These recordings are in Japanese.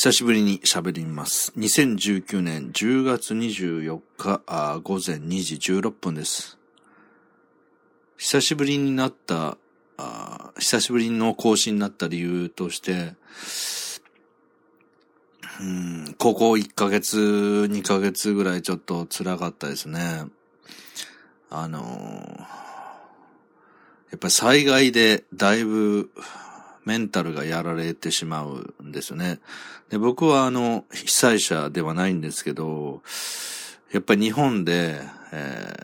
久しぶりに喋ります。2019年10月24日あ午前2時16分です。久しぶりになったあ、久しぶりの更新になった理由として、うん、ここ1ヶ月、2ヶ月ぐらいちょっと辛かったですね。あのー、やっぱり災害でだいぶメンタルがやられてしまうんですよね。で、僕はあの、被災者ではないんですけど、やっぱり日本で、え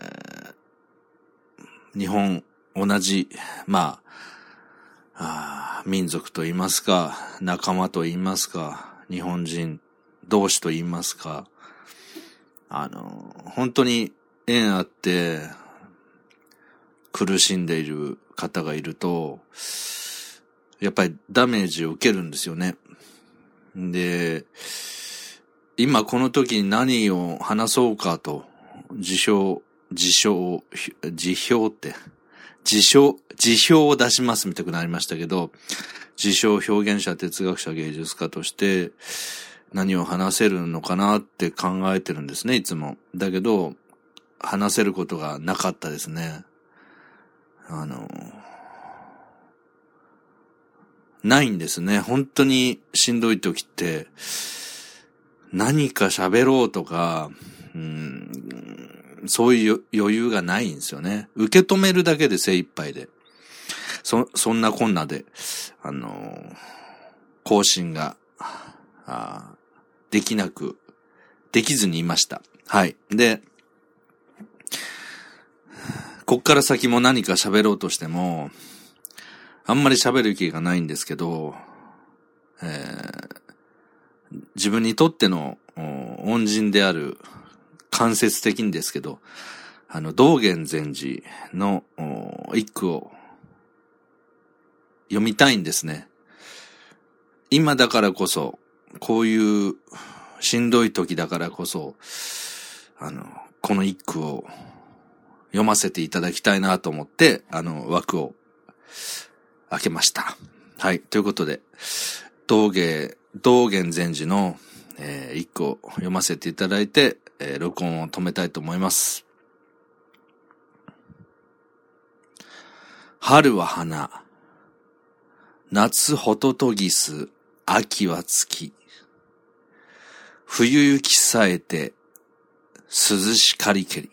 ー、日本、同じ、まあ、あ民族と言いますか、仲間と言いますか、日本人同士と言いますか、あの、本当に縁あって、苦しんでいる方がいると、やっぱりダメージを受けるんですよね。で、今この時に何を話そうかと、自称、自称、自表って、自称、自表を出しますみたくなりましたけど、自称表現者、哲学者、芸術家として何を話せるのかなって考えてるんですね、いつも。だけど、話せることがなかったですね。あの、ないんですね。本当にしんどい時って、何か喋ろうとか、うん、そういう余裕がないんですよね。受け止めるだけで精一杯で。そ、そんなこんなで、あの、更新が、あできなく、できずにいました。はい。で、こっから先も何か喋ろうとしても、あんまり喋る気がないんですけど、えー、自分にとっての恩人である間接的にですけど、あの、道元禅師の一句を読みたいんですね。今だからこそ、こういうしんどい時だからこそ、あの、この一句を読ませていただきたいなと思って、あの、枠を開けました。はい。ということで、道芸、道元禅師の、えー、一個読ませていただいて、えー、録音を止めたいと思います。春は花。夏ホトトギス。秋は月。冬雪さえて、涼しかりけり。